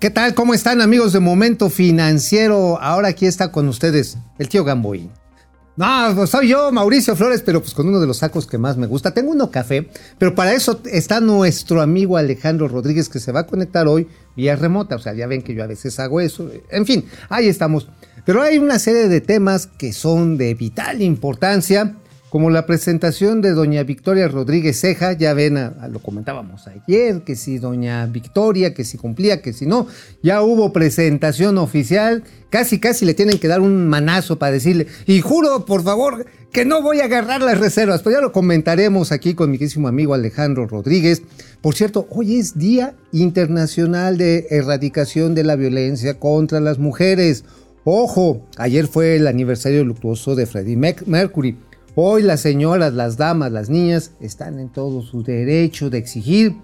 ¿Qué tal? ¿Cómo están amigos de Momento Financiero? Ahora aquí está con ustedes el tío Gamboín. No, pues soy yo, Mauricio Flores, pero pues con uno de los sacos que más me gusta. Tengo uno café, pero para eso está nuestro amigo Alejandro Rodríguez que se va a conectar hoy vía remota. O sea, ya ven que yo a veces hago eso. En fin, ahí estamos. Pero hay una serie de temas que son de vital importancia como la presentación de doña Victoria Rodríguez Ceja, ya ven, lo comentábamos ayer, que si doña Victoria, que si cumplía, que si no, ya hubo presentación oficial, casi casi le tienen que dar un manazo para decirle, y juro, por favor, que no voy a agarrar las reservas, pues ya lo comentaremos aquí con mi querísimo amigo Alejandro Rodríguez. Por cierto, hoy es Día Internacional de Erradicación de la Violencia contra las Mujeres. Ojo, ayer fue el aniversario luctuoso de Freddie Mercury. Hoy las señoras, las damas, las niñas están en todo su derecho de exigir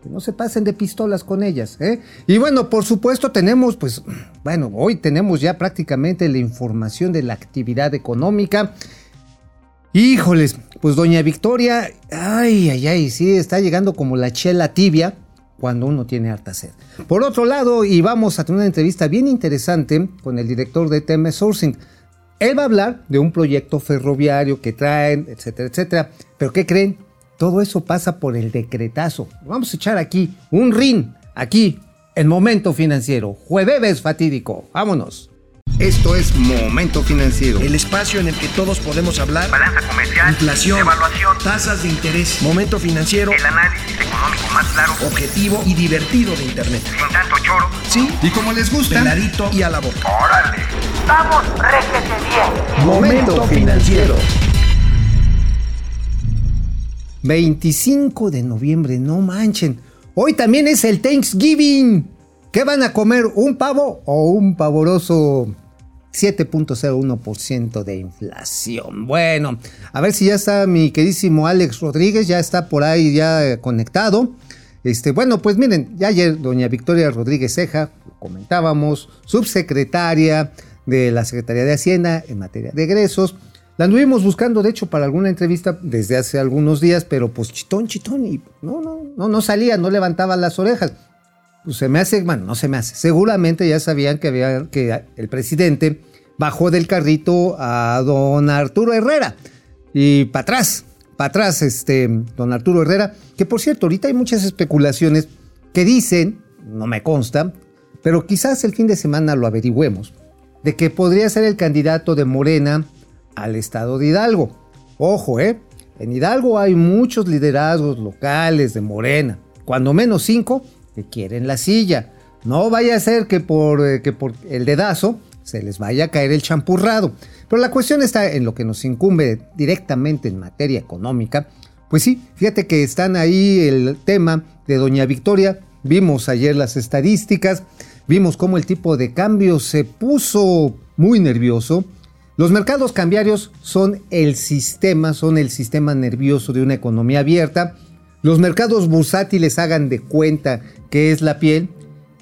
que no se pasen de pistolas con ellas. ¿eh? Y bueno, por supuesto tenemos, pues, bueno, hoy tenemos ya prácticamente la información de la actividad económica. Híjoles, pues doña Victoria, ay, ay, ay, sí, está llegando como la chela tibia cuando uno tiene harta sed. Por otro lado, y vamos a tener una entrevista bien interesante con el director de TM Sourcing. Él va a hablar de un proyecto ferroviario que traen, etcétera, etcétera. Pero ¿qué creen? Todo eso pasa por el decretazo. Vamos a echar aquí un rin, aquí, en Momento Financiero. Jueves fatídico. Vámonos. Esto es Momento Financiero. El espacio en el que todos podemos hablar. Balanza comercial. Inflación. Evaluación. Tasas de interés. Momento Financiero. El análisis económico más claro. Objetivo y divertido de Internet. Sin tanto choro. Sí. Y como les gusta. Peladito y a la boca. Órale. Vamos, réjete bien. Momento Financiero. 25 de noviembre, no manchen. Hoy también es el Thanksgiving. ¿Qué van a comer? ¿Un pavo o un pavoroso 7.01% de inflación? Bueno, a ver si ya está mi queridísimo Alex Rodríguez, ya está por ahí ya conectado. Este, bueno, pues miren, ya ayer doña Victoria Rodríguez Ceja, comentábamos, subsecretaria de la Secretaría de Hacienda en materia de egresos, la anduvimos buscando, de hecho, para alguna entrevista desde hace algunos días, pero pues chitón, chitón, y no, no, no, no salía, no levantaba las orejas. Pues se me hace, bueno, no se me hace. Seguramente ya sabían que había, que el presidente bajó del carrito a don Arturo Herrera. Y para atrás, para atrás, este, don Arturo Herrera, que por cierto, ahorita hay muchas especulaciones que dicen, no me consta, pero quizás el fin de semana lo averigüemos, de que podría ser el candidato de Morena al estado de Hidalgo. Ojo, ¿eh? En Hidalgo hay muchos liderazgos locales de Morena, cuando menos cinco que quieren la silla. No vaya a ser que por, eh, que por el dedazo se les vaya a caer el champurrado. Pero la cuestión está en lo que nos incumbe directamente en materia económica. Pues sí, fíjate que están ahí el tema de Doña Victoria. Vimos ayer las estadísticas, vimos cómo el tipo de cambio se puso muy nervioso. Los mercados cambiarios son el sistema, son el sistema nervioso de una economía abierta. Los mercados bursátiles hagan de cuenta que es la piel.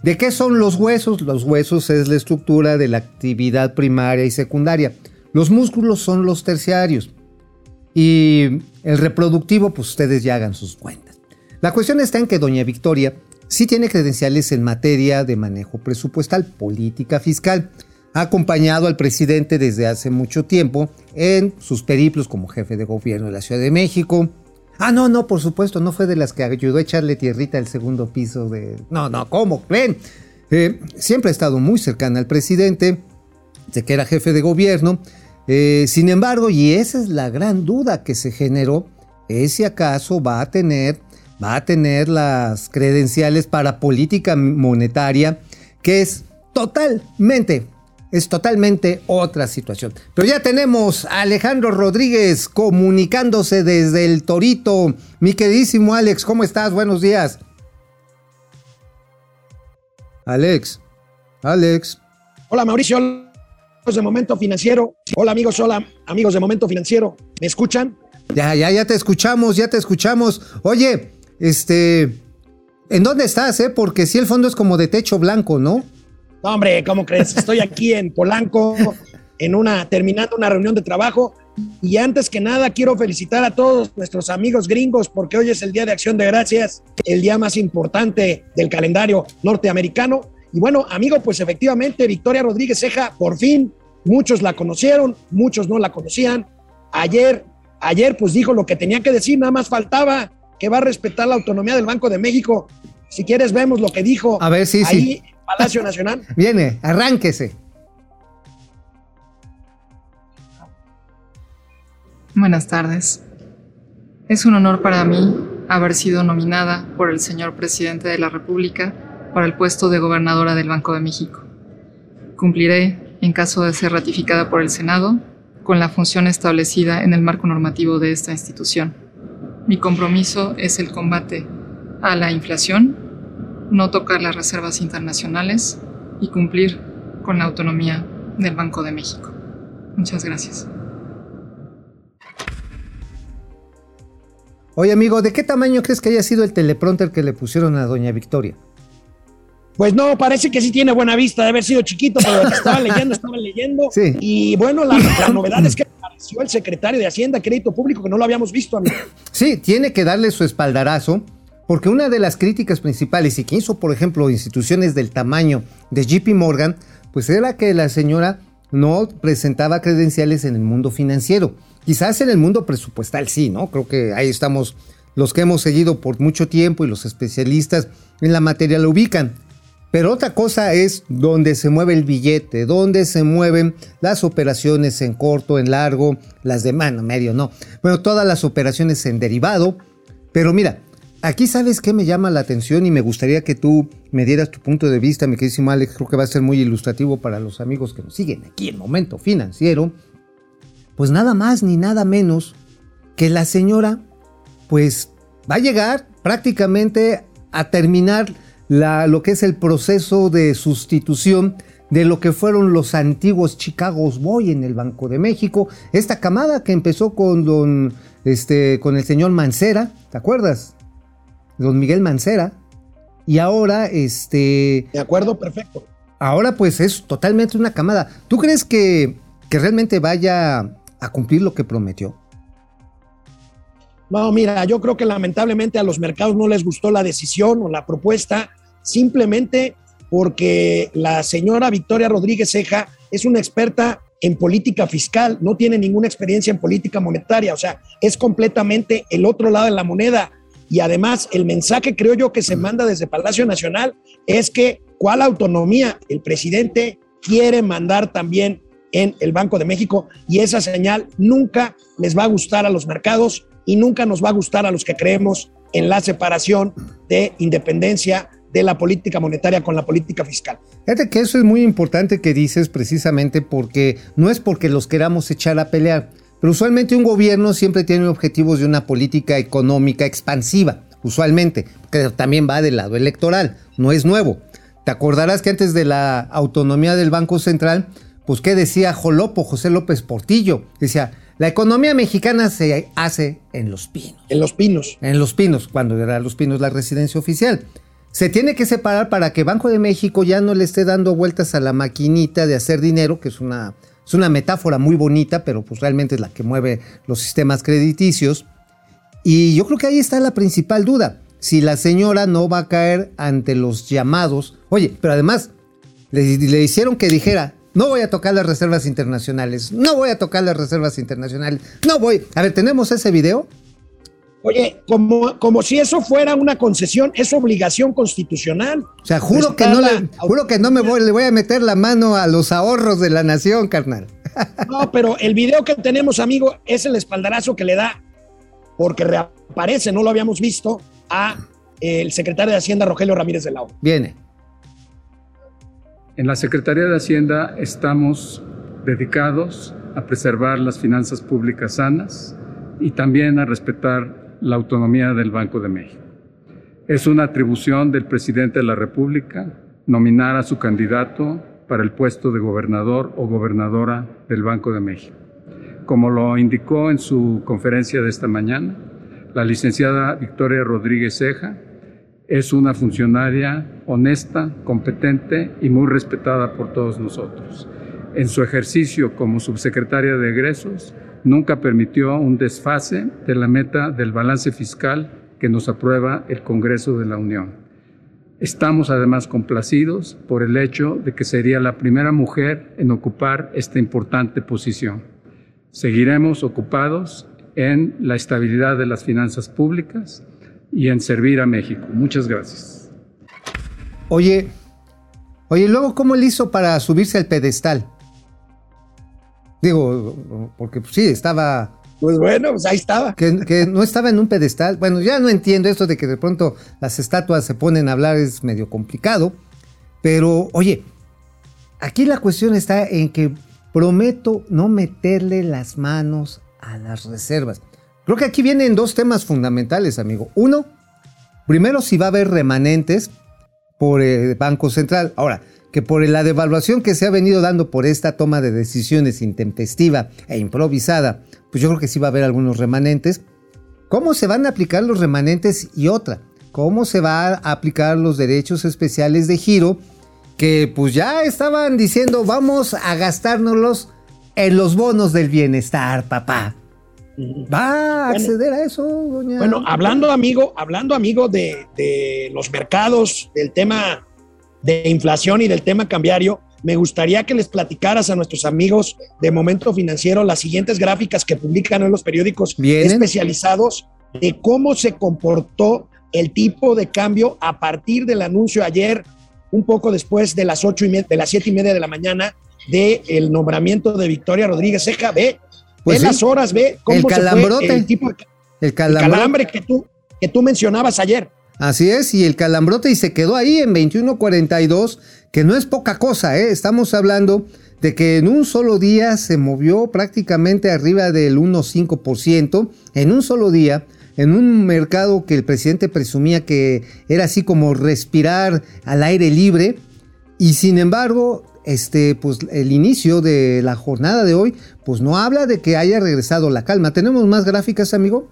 ¿De qué son los huesos? Los huesos es la estructura de la actividad primaria y secundaria. Los músculos son los terciarios. Y el reproductivo, pues ustedes ya hagan sus cuentas. La cuestión está en que doña Victoria sí tiene credenciales en materia de manejo presupuestal, política fiscal ha acompañado al presidente desde hace mucho tiempo en sus periplos como jefe de gobierno de la Ciudad de México. Ah, no, no, por supuesto, no fue de las que ayudó a echarle tierrita al segundo piso de... No, no, ¿cómo? Ven. Eh, siempre ha estado muy cercana al presidente, de que era jefe de gobierno. Eh, sin embargo, y esa es la gran duda que se generó, es si acaso va a tener, va a tener las credenciales para política monetaria, que es totalmente es totalmente otra situación. Pero ya tenemos a Alejandro Rodríguez comunicándose desde el Torito. Mi queridísimo Alex, ¿cómo estás? Buenos días. Alex, Alex. Hola Mauricio, amigos de Momento Financiero. Hola amigos, hola amigos de Momento Financiero. ¿Me escuchan? Ya, ya, ya te escuchamos, ya te escuchamos. Oye, este, ¿en dónde estás, eh? Porque si el fondo es como de techo blanco, ¿no? No, hombre, ¿cómo crees? Estoy aquí en Polanco, en una, terminando una reunión de trabajo. Y antes que nada, quiero felicitar a todos nuestros amigos gringos porque hoy es el Día de Acción de Gracias, el día más importante del calendario norteamericano. Y bueno, amigo, pues efectivamente, Victoria Rodríguez Ceja, por fin, muchos la conocieron, muchos no la conocían. Ayer, ayer pues dijo lo que tenía que decir, nada más faltaba que va a respetar la autonomía del Banco de México. Si quieres, vemos lo que dijo A ver, sí, ahí sí. en Palacio Nacional. Viene, arránquese. Buenas tardes. Es un honor para mí haber sido nominada por el señor presidente de la República para el puesto de gobernadora del Banco de México. Cumpliré, en caso de ser ratificada por el Senado, con la función establecida en el marco normativo de esta institución. Mi compromiso es el combate a la inflación, no tocar las reservas internacionales y cumplir con la autonomía del Banco de México. Muchas gracias. Oye, amigo, ¿de qué tamaño crees que haya sido el teleprompter que le pusieron a doña Victoria? Pues no, parece que sí tiene buena vista de haber sido chiquito, pero estaba leyendo, estaba leyendo. Sí. Y bueno, la, la novedad es que apareció el secretario de Hacienda, Crédito Público, que no lo habíamos visto, amigo. Sí, tiene que darle su espaldarazo, porque una de las críticas principales y que hizo, por ejemplo, instituciones del tamaño de JP Morgan, pues era que la señora no presentaba credenciales en el mundo financiero. Quizás en el mundo presupuestal sí, ¿no? Creo que ahí estamos los que hemos seguido por mucho tiempo y los especialistas en la materia lo ubican. Pero otra cosa es donde se mueve el billete, donde se mueven las operaciones en corto, en largo, las de mano, medio, no. Bueno, todas las operaciones en derivado. Pero mira, aquí sabes qué me llama la atención y me gustaría que tú me dieras tu punto de vista, mi queridísimo Alex. Creo que va a ser muy ilustrativo para los amigos que nos siguen aquí en Momento Financiero. Pues nada más ni nada menos que la señora, pues va a llegar prácticamente a terminar la, lo que es el proceso de sustitución de lo que fueron los antiguos Chicago's Boy en el Banco de México. Esta camada que empezó con don, este, con el señor Mancera, ¿te acuerdas? Don Miguel Mancera. Y ahora, este, De acuerdo, perfecto. ahora pues es totalmente una camada. ¿Tú crees que, que realmente vaya a cumplir lo que prometió? No, mira, yo creo que lamentablemente a los mercados no les gustó la decisión o la propuesta, simplemente porque la señora Victoria Rodríguez Ceja es una experta en política fiscal, no tiene ninguna experiencia en política monetaria, o sea, es completamente el otro lado de la moneda. Y además, el mensaje creo yo que se manda desde Palacio Nacional es que cuál autonomía el presidente quiere mandar también en el Banco de México y esa señal nunca les va a gustar a los mercados y nunca nos va a gustar a los que creemos en la separación de independencia de la política monetaria con la política fiscal. Fíjate que eso es muy importante que dices precisamente porque no es porque los queramos echar a pelear, pero usualmente un gobierno siempre tiene objetivos de una política económica expansiva, usualmente, que también va del lado electoral, no es nuevo. Te acordarás que antes de la autonomía del Banco Central, pues qué decía Jolopo, José López Portillo, decía, la economía mexicana se hace en los pinos. En los pinos. En Los Pinos, cuando era Los Pinos la residencia oficial. Se tiene que separar para que Banco de México ya no le esté dando vueltas a la maquinita de hacer dinero, que es una, es una metáfora muy bonita, pero pues realmente es la que mueve los sistemas crediticios. Y yo creo que ahí está la principal duda. Si la señora no va a caer ante los llamados. Oye, pero además le, le hicieron que dijera, no voy a tocar las reservas internacionales, no voy a tocar las reservas internacionales, no voy. A ver, ¿tenemos ese video? Oye, como, como si eso fuera una concesión, es obligación constitucional. O sea, juro que no, le, juro que no me voy, le voy a meter la mano a los ahorros de la nación, carnal. No, pero el video que tenemos, amigo, es el espaldarazo que le da, porque reaparece, no lo habíamos visto, a el secretario de Hacienda, Rogelio Ramírez de la O. Viene. En la Secretaría de Hacienda estamos dedicados a preservar las finanzas públicas sanas y también a respetar la autonomía del Banco de México. Es una atribución del presidente de la República nominar a su candidato para el puesto de gobernador o gobernadora del Banco de México. Como lo indicó en su conferencia de esta mañana, la licenciada Victoria Rodríguez Ceja es una funcionaria honesta, competente y muy respetada por todos nosotros. En su ejercicio como subsecretaria de egresos, nunca permitió un desfase de la meta del balance fiscal que nos aprueba el Congreso de la Unión. Estamos además complacidos por el hecho de que sería la primera mujer en ocupar esta importante posición. Seguiremos ocupados en la estabilidad de las finanzas públicas y en servir a México. Muchas gracias. Oye, oye, luego, ¿cómo él hizo para subirse al pedestal? Digo, porque pues, sí, estaba pues bueno, pues ahí estaba. Que, no estaba en un pedestal. Bueno, ya no entiendo esto de que de pronto las estatuas se ponen a hablar, es medio complicado. Pero, oye, aquí la cuestión está en que prometo no meterle las manos a las reservas. Creo que aquí vienen dos temas fundamentales, amigo. Uno, primero si va a haber remanentes por el Banco Central. Ahora, que por la devaluación que se ha venido dando por esta toma de decisiones intempestiva e improvisada, pues yo creo que sí va a haber algunos remanentes. ¿Cómo se van a aplicar los remanentes? Y otra, ¿cómo se va a aplicar los derechos especiales de giro? Que pues ya estaban diciendo, vamos a gastárnoslos en los bonos del bienestar, papá. ¿Va a acceder a eso, doña? Bueno, hablando, amigo, hablando, amigo, de, de los mercados, del tema de inflación y del tema cambiario, me gustaría que les platicaras a nuestros amigos de Momento Financiero las siguientes gráficas que publican en los periódicos especializados de cómo se comportó el tipo de cambio a partir del anuncio ayer, un poco después de las ocho y de las siete y media de la mañana, del el nombramiento de Victoria Rodríguez Ceja. Ve, pues las horas, ve cómo el calambrote, el tipo de, el calambre que tú, que tú mencionabas ayer. Así es, y el calambrote y se quedó ahí en 21.42, que no es poca cosa, ¿eh? estamos hablando de que en un solo día se movió prácticamente arriba del 1,5%, en un solo día, en un mercado que el presidente presumía que era así como respirar al aire libre, y sin embargo, este, pues el inicio de la jornada de hoy, pues no habla de que haya regresado la calma. ¿Tenemos más gráficas, amigo?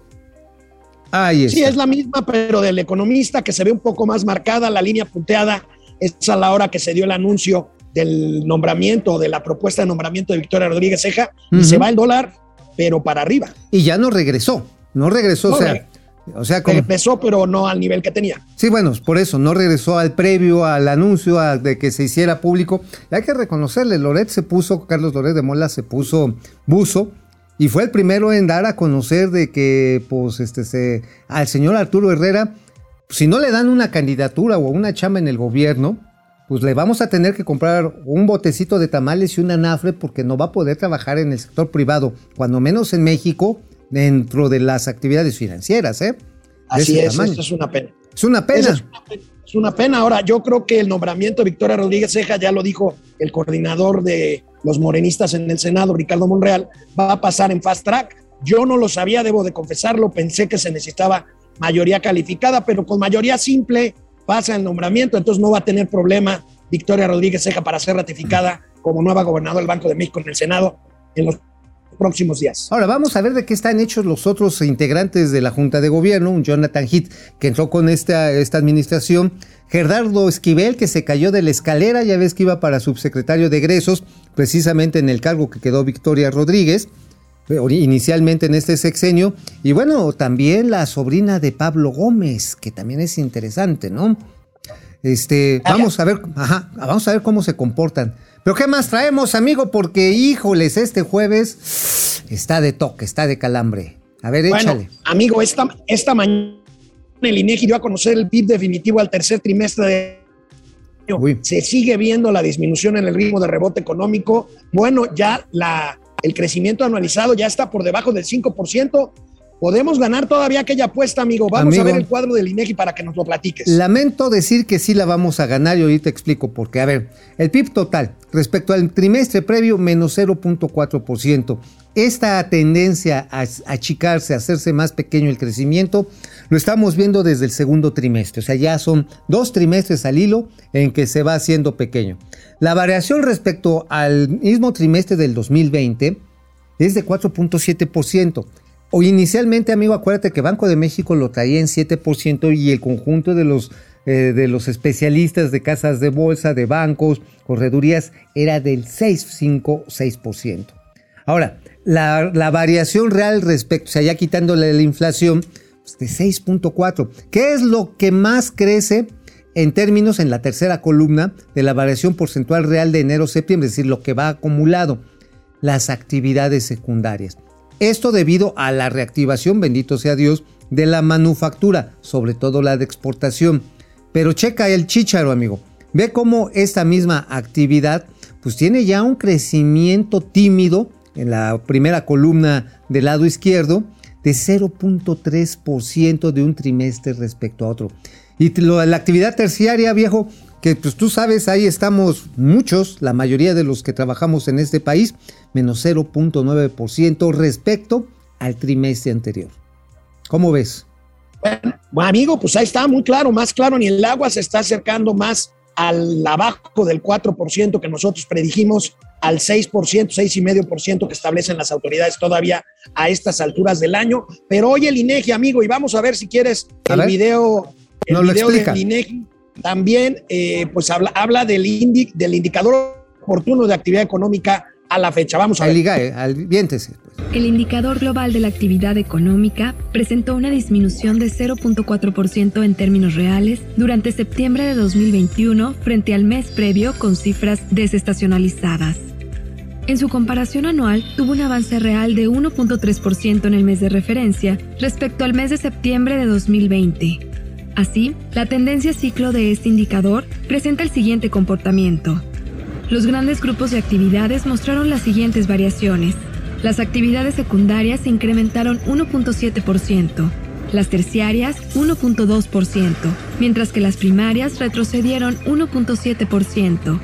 Sí, es la misma, pero del economista que se ve un poco más marcada, la línea punteada es a la hora que se dio el anuncio del nombramiento, de la propuesta de nombramiento de Victoria Rodríguez Ceja, y se va el dólar, pero para arriba. Y ya no regresó, no regresó, o sea, o sea, como... empezó, pero no al nivel que tenía. Sí, bueno, por eso no regresó al previo, al anuncio de que se hiciera público. hay que reconocerle, Loret se puso, Carlos Loret de Mola se puso buzo y fue el primero en dar a conocer de que, pues, este, se, al señor Arturo Herrera, si no le dan una candidatura o una chamba en el gobierno, pues le vamos a tener que comprar un botecito de tamales y una nafre porque no va a poder trabajar en el sector privado, cuando menos en México, dentro de las actividades financieras, ¿eh? Así es, esto es una pena. Es una pena. Es una pena. Es una pena. Ahora, yo creo que el nombramiento de Victoria Rodríguez Ceja, ya lo dijo el coordinador de los morenistas en el Senado, Ricardo Monreal, va a pasar en fast track. Yo no lo sabía, debo de confesarlo, pensé que se necesitaba mayoría calificada, pero con mayoría simple pasa el nombramiento, entonces no va a tener problema Victoria Rodríguez Ceja para ser ratificada como nueva gobernadora del Banco de México en el Senado en los próximos días. Ahora vamos a ver de qué están hechos los otros integrantes de la Junta de Gobierno, un Jonathan Heath que entró con esta, esta administración, Gerardo Esquivel que se cayó de la escalera, ya ves que iba para subsecretario de egresos, precisamente en el cargo que quedó Victoria Rodríguez, eh, inicialmente en este sexenio, y bueno, también la sobrina de Pablo Gómez, que también es interesante, ¿no? Este, vamos a ver, ajá, vamos a ver cómo se comportan. Pero ¿qué más traemos, amigo? Porque, híjoles, este jueves está de toque, está de calambre. A ver, bueno, échale. Amigo, esta, esta mañana el INEGI dio a conocer el PIB definitivo al tercer trimestre de se sigue viendo la disminución en el ritmo de rebote económico. Bueno, ya la, el crecimiento anualizado ya está por debajo del 5%. Podemos ganar todavía aquella apuesta, amigo. Vamos a ver el cuadro del INEGI para que nos lo platiques. Lamento decir que sí la vamos a ganar y ahorita explico por qué. A ver, el PIB total respecto al trimestre previo, menos 0.4%. Esta tendencia a achicarse, a hacerse más pequeño el crecimiento, lo estamos viendo desde el segundo trimestre. O sea, ya son dos trimestres al hilo en que se va haciendo pequeño. La variación respecto al mismo trimestre del 2020 es de 4.7%. O inicialmente, amigo, acuérdate que Banco de México lo traía en 7% y el conjunto de los, eh, de los especialistas de casas de bolsa, de bancos, corredurías, era del 6,5-6%. Ahora, la, variación real respecto, o sea, ya quitándole la inflación, pues de 6.4. ¿Qué es lo que más crece en términos en la tercera columna de la variación porcentual real de enero-septiembre, es decir, lo que va acumulado, las actividades secundarias. Esto debido a la reactivación, bendito sea Dios, de la manufactura, sobre todo la de exportación. Pero checa el chícharo, amigo. Ve cómo esta misma actividad pues tiene ya un crecimiento tímido en la primera columna del lado izquierdo de 0.3% de un trimestre respecto a otro. Y la actividad terciaria, viejo, que pues tú sabes, ahí estamos muchos, la mayoría de los que trabajamos en este país, menos 0.9% respecto al trimestre anterior. ¿Cómo ves? Bueno, amigo, pues ahí está muy claro, más claro, ni el agua se está acercando más al abajo del 4% que nosotros predijimos, al 6%, 6,5% que establecen las autoridades todavía a estas alturas del año. Pero hoy el INEGI, amigo, y vamos a ver si quieres el video, el video del INEGI, también eh, pues habla, habla del, del indicador oportuno de actividad económica a la fecha. Vamos a ver. IGAE, al pues. El indicador global de la actividad económica presentó una disminución de 0.4% en términos reales durante septiembre de 2021 frente al mes previo con cifras desestacionalizadas. En su comparación anual, tuvo un avance real de 1.3% en el mes de referencia respecto al mes de septiembre de 2020. Así, la tendencia ciclo de este indicador presenta el siguiente comportamiento. Los grandes grupos de actividades mostraron las siguientes variaciones. Las actividades secundarias se incrementaron 1.7%, las terciarias 1.2%, mientras que las primarias retrocedieron 1.7%.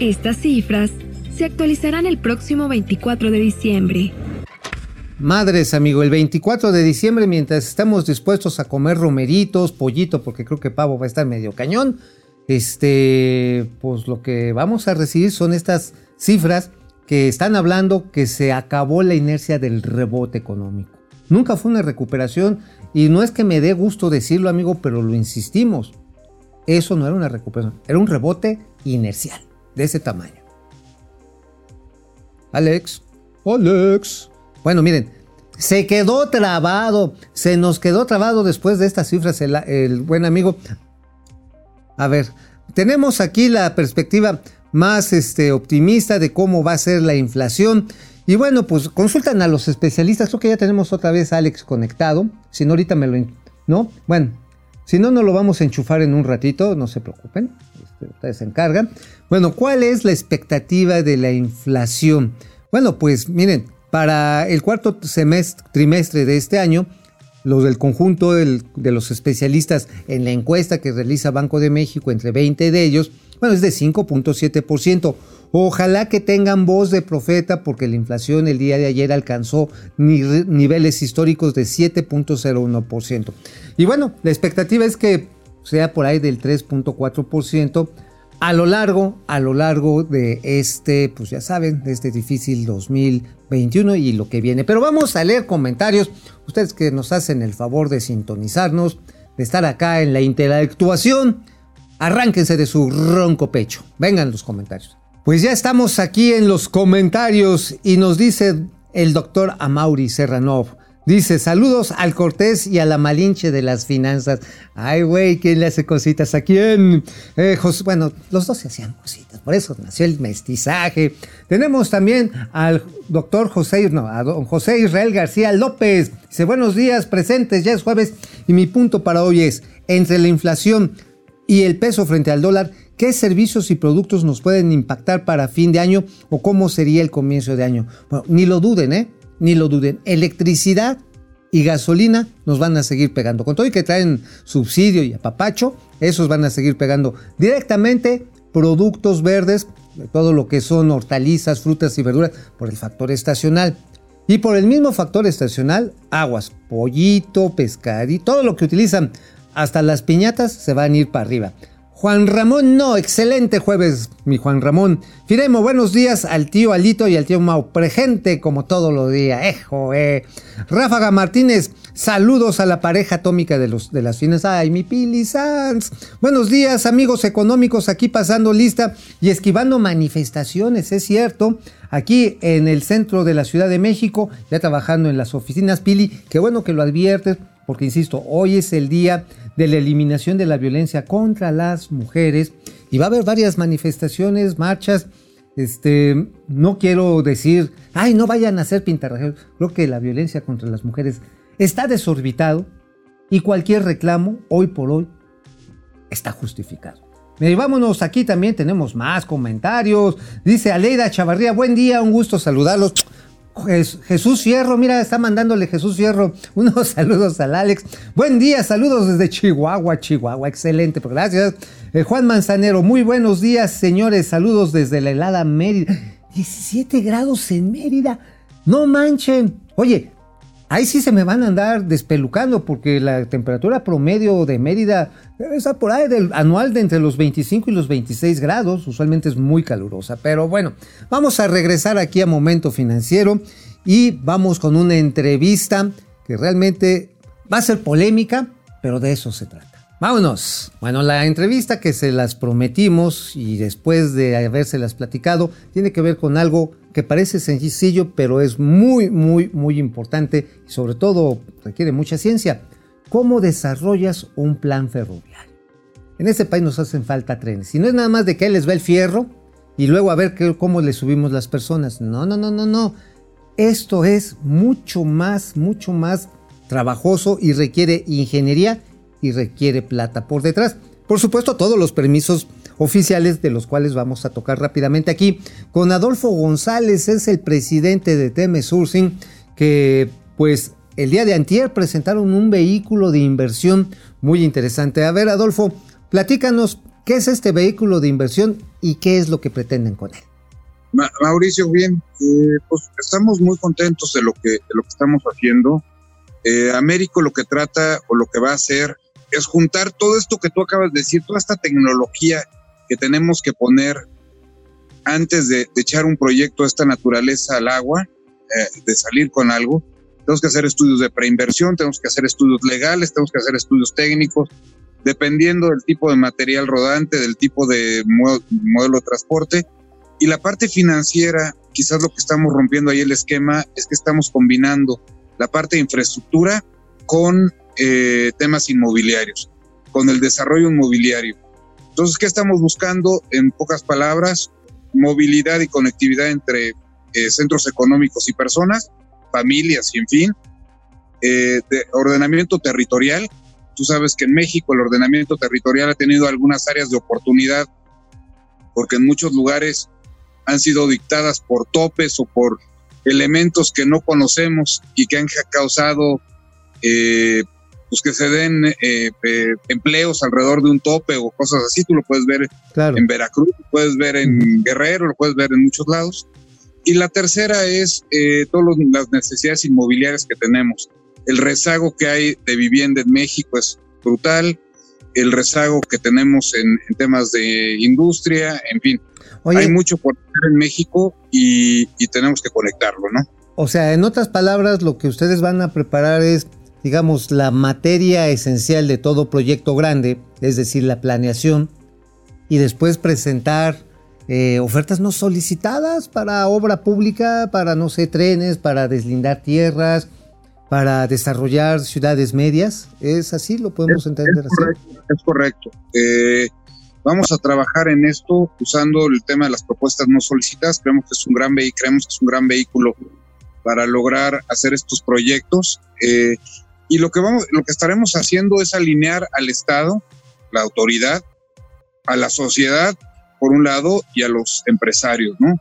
Estas cifras se actualizarán el próximo 24 de diciembre. Madres, amigo, el 24 de diciembre, mientras estamos dispuestos a comer romeritos, pollito, porque creo que pavo va a estar medio cañón, este, pues lo que vamos a recibir son estas cifras que están hablando que se acabó la inercia del rebote económico. Nunca fue una recuperación y no es que me dé gusto decirlo, amigo, pero lo insistimos. Eso no era una recuperación, era un rebote inercial de ese tamaño. Alex, Alex. Bueno, miren, se quedó trabado, se nos quedó trabado después de estas cifras el, buen amigo a ver, tenemos aquí la perspectiva más este, optimista de cómo va a ser la inflación. Y bueno, pues consultan a los especialistas. Creo que ya tenemos otra vez a Alex conectado. Si no, ahorita me lo... ¿No? Bueno, si no, no lo vamos a enchufar en un ratito. No se preocupen. Este, ustedes se encargan. Bueno, ¿cuál es la expectativa de la inflación? Bueno, pues miren, para el cuarto trimestre de este año, los del conjunto de los especialistas en la encuesta que realiza Banco de México, entre 20 de ellos, bueno, es de 5.7%. Ojalá que tengan voz de profeta porque la inflación el día de ayer alcanzó niveles históricos de 7.01%. Y bueno, la expectativa es que sea por ahí del 3.4% a lo largo, a lo largo de este, pues ya saben, de este difícil 2021 y lo que viene. Pero vamos a leer comentarios. Ustedes que nos hacen el favor de sintonizarnos, de estar acá en la intelectuación, arránquense de su ronco pecho. Vengan los comentarios. Pues ya estamos aquí en los comentarios y nos dice el doctor Amauri Serranov. Dice, saludos al Cortés y a la Malinche de las finanzas. Ay, güey, ¿quién le hace cositas a quién? Eh, bueno, los dos se hacían cositas, por eso nació el mestizaje. Tenemos también al doctor José, no, a don José Israel García López. Dice, buenos días, presentes, ya es jueves y mi punto para hoy es, entre la inflación y el peso frente al dólar, ¿qué servicios y productos nos pueden impactar para fin de año o cómo sería el comienzo de año? Bueno, ni lo duden, ¿eh? Ni lo duden, electricidad y gasolina nos van a seguir pegando. Con todo y que traen subsidio y apapacho, esos van a seguir pegando directamente productos verdes, todo lo que son hortalizas, frutas y verduras, por el factor estacional. Y por el mismo factor estacional, aguas, pollito, pescadito, todo lo que utilizan, hasta las piñatas se van a ir para arriba. Juan Ramón, no, excelente jueves, mi Juan Ramón. Firemo, buenos días al tío Alito y al tío Mau, presente como todos los días, ejo, eh. Ráfaga Martínez, saludos a la pareja atómica de, los, de las fines. Ay, mi Pili Sanz. Buenos días, amigos económicos, aquí pasando lista y esquivando manifestaciones, es cierto. Aquí en el centro de la Ciudad de México, ya trabajando en las oficinas, Pili, qué bueno que lo adviertes porque insisto, hoy es el día de la eliminación de la violencia contra las mujeres y va a haber varias manifestaciones, marchas. Este, no quiero decir, ay, no vayan a hacer pintarrajeros. Creo que la violencia contra las mujeres está desorbitado y cualquier reclamo, hoy por hoy, está justificado. Vámonos, aquí también tenemos más comentarios. Dice Aleida Chavarría, buen día, un gusto saludarlos. Jesús Fierro, mira, está mandándole Jesús Fierro unos saludos al Alex. Buen día, saludos desde Chihuahua, Chihuahua, excelente, pues gracias. Eh, Juan Manzanero, muy buenos días, señores, saludos desde la helada Mérida. 17 grados en Mérida, no manchen. Oye, Ahí sí se me van a andar despelucando porque la temperatura promedio de Mérida está por ahí del anual de entre los 25 y los 26 grados. Usualmente es muy calurosa. Pero bueno, vamos a regresar aquí a Momento Financiero y vamos con una entrevista que realmente va a ser polémica, pero de eso se trata. Vámonos. Bueno, la entrevista que se las prometimos y después de habérselas platicado tiene que ver con algo que parece sencillo, pero es muy, muy, muy importante y sobre todo requiere mucha ciencia. ¿Cómo desarrollas un plan ferroviario? En este país nos hacen falta trenes. Y no es nada más de que les va el fierro y luego a ver cómo le subimos las personas. No, no, no, no, no. Esto es mucho más, mucho más trabajoso y requiere ingeniería y requiere plata por detrás. Por supuesto, todos los permisos oficiales de los cuales vamos a tocar rápidamente aquí. Con Adolfo González es el presidente de Teme Sourcing que pues el día de antier presentaron un vehículo de inversión muy interesante. A ver Adolfo, platícanos qué es este vehículo de inversión y qué es lo que pretenden con él. Mauricio, bien, eh, pues estamos muy contentos de lo que, de lo que estamos haciendo. Eh, Américo lo que trata o lo que va a hacer es juntar todo esto que tú acabas de decir, toda esta tecnología que tenemos que poner antes de, echar un proyecto de esta naturaleza al agua, eh, de salir con algo, tenemos que hacer estudios de preinversión, tenemos que hacer estudios legales, tenemos que hacer estudios técnicos, dependiendo del tipo de material rodante, del tipo de modelo de transporte. Y la parte financiera, quizás lo que estamos rompiendo ahí el esquema es que estamos combinando la parte de infraestructura con eh, temas inmobiliarios, con el desarrollo inmobiliario. Entonces, ¿qué estamos buscando? En pocas palabras, movilidad y conectividad entre eh, centros económicos y personas, familias y en fin, eh, ordenamiento territorial. Tú sabes que en México el ordenamiento territorial ha tenido algunas áreas de oportunidad porque en muchos lugares han sido dictadas por topes o por elementos que no conocemos y que han causado eh, pues que se den eh, empleos alrededor de un tope o cosas así. Tú lo puedes ver en Veracruz, lo puedes ver en Guerrero, lo puedes ver en muchos lados. Y la tercera es eh, todas las necesidades inmobiliarias que tenemos. El rezago que hay de vivienda en México es brutal. El rezago que tenemos en, temas de industria, en fin. hay mucho por hacer en México y, y tenemos que conectarlo, ¿no? O sea, en otras palabras, lo que ustedes van a preparar es digamos, la materia esencial de todo proyecto grande, es decir, la planeación, y después presentar eh, ofertas no solicitadas para obra pública, para, no sé, trenes, para deslindar tierras, para desarrollar ciudades medias. ¿Es así? ¿Lo podemos entender así? Es correcto. Eh, vamos a trabajar en esto usando el tema de las propuestas no solicitadas. Creemos que es un gran, creemos que es un gran vehículo para lograr hacer estos proyectos. Eh, y lo que, vamos, lo que estaremos haciendo es alinear al Estado, la autoridad, a la sociedad, por un lado, y a los empresarios, ¿no?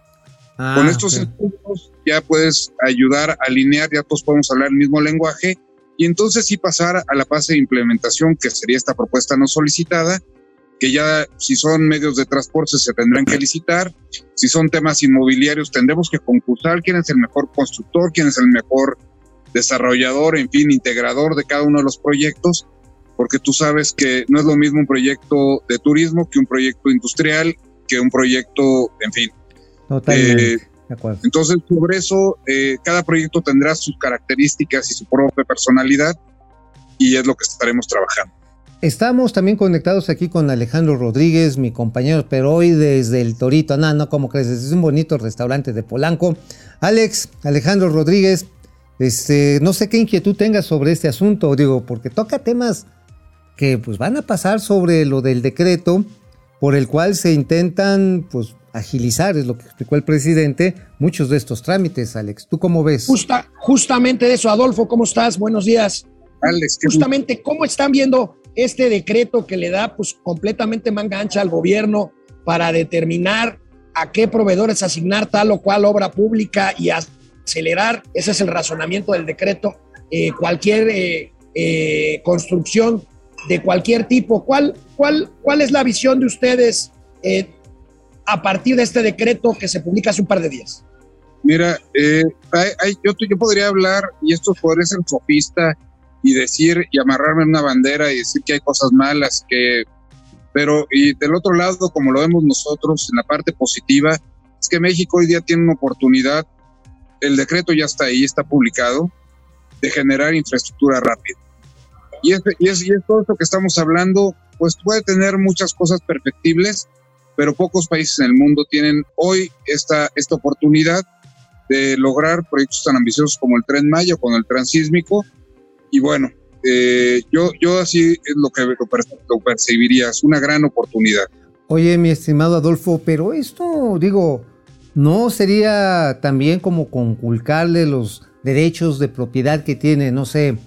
Ah, Con estos estudios ya puedes ayudar a alinear, ya todos podemos hablar el mismo lenguaje, y entonces sí pasar a la fase de implementación, que sería esta propuesta no solicitada, que ya si son medios de transporte se tendrán que licitar, si son temas inmobiliarios tendremos que concursar quién es el mejor constructor, quién es el mejor desarrollador, en fin, integrador de cada uno de los proyectos, porque tú sabes que no es lo mismo un proyecto de turismo que un proyecto industrial, que un proyecto, en fin. Totalmente. Eh, de acuerdo. Entonces, sobre eso, eh, cada proyecto tendrá sus características y su propia personalidad, y es lo que estaremos trabajando. Estamos también conectados aquí con Alejandro Rodríguez, mi compañero, pero hoy desde el Torito. No, no, ¿cómo crees? Es un bonito restaurante de Polanco. Alex, Alejandro Rodríguez, Este, no sé qué inquietud tengas sobre este asunto, digo, porque toca temas que pues van a pasar sobre lo del decreto por el cual se intentan pues agilizar, es lo que explicó el presidente, muchos de estos trámites, Alex. ¿Tú cómo ves? Justa, justamente de eso, Adolfo, ¿cómo estás? Buenos días. Alex, justamente, ¿cómo están viendo este decreto que le da pues completamente manga ancha al gobierno para determinar a qué proveedores asignar tal o cual obra pública y acelerar, ese es el razonamiento del decreto, eh, cualquier eh, eh, construcción de cualquier tipo. ¿Cuál, cuál, ¿Cuál es la visión de ustedes a partir de este decreto que se publica hace un par de días? Mira, yo, yo podría hablar, y esto podría ser sofista, y decir y amarrarme en una bandera y decir que hay cosas malas, que pero y del otro lado, como lo vemos nosotros en la parte positiva, es que México hoy día tiene una oportunidad, el decreto ya está ahí, está publicado, de generar infraestructura rápida. Y es, y es, y es todo esto que estamos hablando, pues puede tener muchas cosas perfectibles, pero pocos países en el mundo tienen hoy esta, esta oportunidad de lograr proyectos tan ambiciosos como el Tren Maya con el Transísmico. Y bueno, eh, yo, yo así es lo que lo, percibiría, es una gran oportunidad. Oye, mi estimado Adolfo, pero esto, digo, ¿no sería también como conculcarle los derechos de propiedad que tiene, no sé,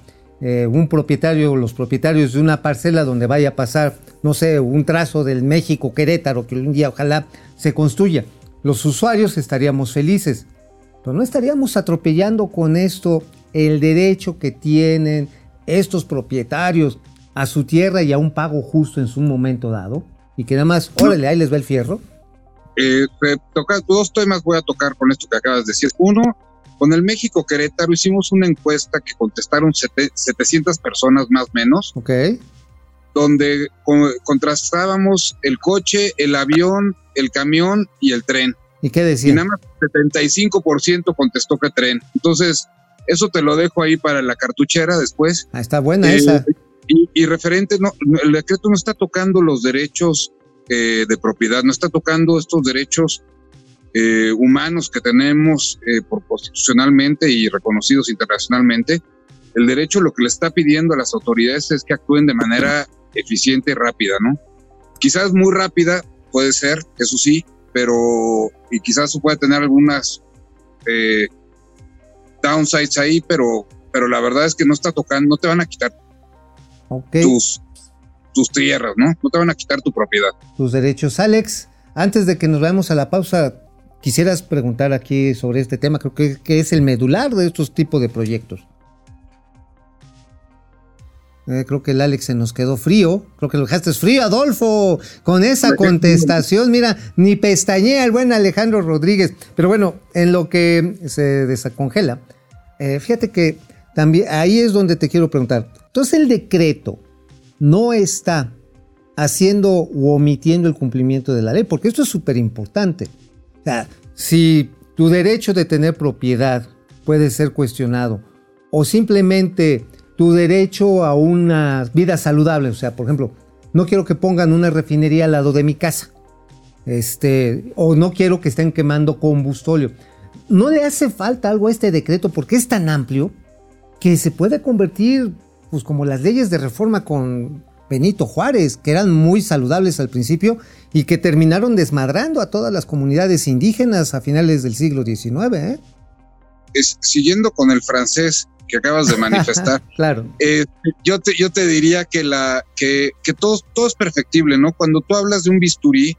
eh, un propietario, los propietarios de una parcela donde vaya a pasar, no sé, un trazo del México Querétaro, que un día ojalá se construya? Los usuarios estaríamos felices, pero no estaríamos atropellando con esto el derecho que tienen estos propietarios a su tierra y a un pago justo en su momento dado? Y que nada más, órale, ahí les va el fierro. Eh, toca, dos temas voy a tocar con esto que acabas de decir. Uno, con el México Querétaro hicimos una encuesta que contestaron 700 personas más o menos. Ok. Donde contrastábamos el coche, el avión, el camión y el tren. ¿Y qué decían? Y nada más 75% contestó que tren. Entonces, eso te lo dejo ahí para la cartuchera después. Ah, está buena esa. Eh, y, referente, no, el decreto no está tocando los derechos eh, de propiedad, no está tocando estos derechos eh, humanos que tenemos por constitucionalmente y reconocidos internacionalmente. El derecho lo que le está pidiendo a las autoridades es que actúen de manera eficiente y rápida, ¿no? Quizás muy rápida, puede ser, eso sí, pero y quizás puede tener algunas downsides ahí, pero, pero la verdad es que no está tocando, no te van a quitar tus, tus tierras, ¿no? No te van a quitar tu propiedad. Tus derechos. Alex, antes de que nos vayamos a la pausa, quisieras preguntar aquí sobre este tema, creo que, que es el medular de estos tipos de proyectos. Eh, creo que el Alex se nos quedó frío. Creo que lo dejaste frío, Adolfo. Con esa contestación, mira, ni pestañea el buen Alejandro Rodríguez. Pero bueno, en lo que se descongela, eh, fíjate que también ahí es donde te quiero preguntar. Entonces, el decreto no está haciendo o omitiendo el cumplimiento de la ley, porque esto es súper importante. O sea, si tu derecho de tener propiedad puede ser cuestionado o simplemente tu derecho a una vida saludable. O sea, por ejemplo, no quiero que pongan una refinería al lado de mi casa. Este, o no quiero que estén quemando combustóleo. No le hace falta algo a este decreto porque es tan amplio que se puede convertir, pues como las leyes de reforma con Benito Juárez, que eran muy saludables al principio y que terminaron desmadrando a todas las comunidades indígenas a finales del siglo XIX. ¿eh? Es, siguiendo con el francés, que acabas de manifestar. claro. Eh, yo, te, yo te diría que, la, que, que todo, todo es perfectible, ¿no? Cuando tú hablas de un bisturí,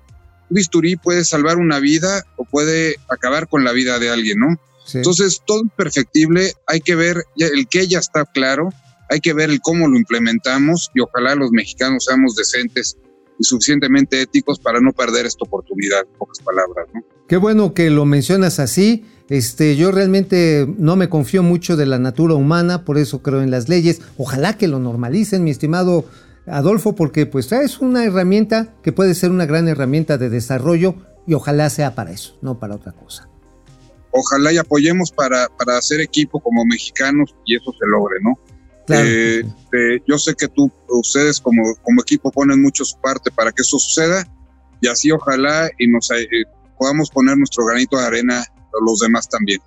un bisturí puede salvar una vida o puede acabar con la vida de alguien, ¿no? Entonces, todo es perfectible, hay que ver, el que ya está claro, hay que ver el cómo lo implementamos y ojalá los mexicanos seamos decentes y suficientemente éticos para no perder esta oportunidad, en pocas palabras, ¿no? Qué bueno que lo mencionas así. Este, yo realmente no me confío mucho de la natura humana, por eso creo en las leyes. Ojalá que lo normalicen, mi estimado Adolfo, porque pues es una herramienta que puede ser una gran herramienta de desarrollo y ojalá sea para eso, no para otra cosa. Ojalá y apoyemos para, para hacer equipo como mexicanos y eso se logre, ¿no? Claro. Eh, eh, yo sé que tú, ustedes como, como equipo ponen mucho su parte para que eso suceda y así ojalá y nos eh, podamos poner nuestro granito de arena los demás también.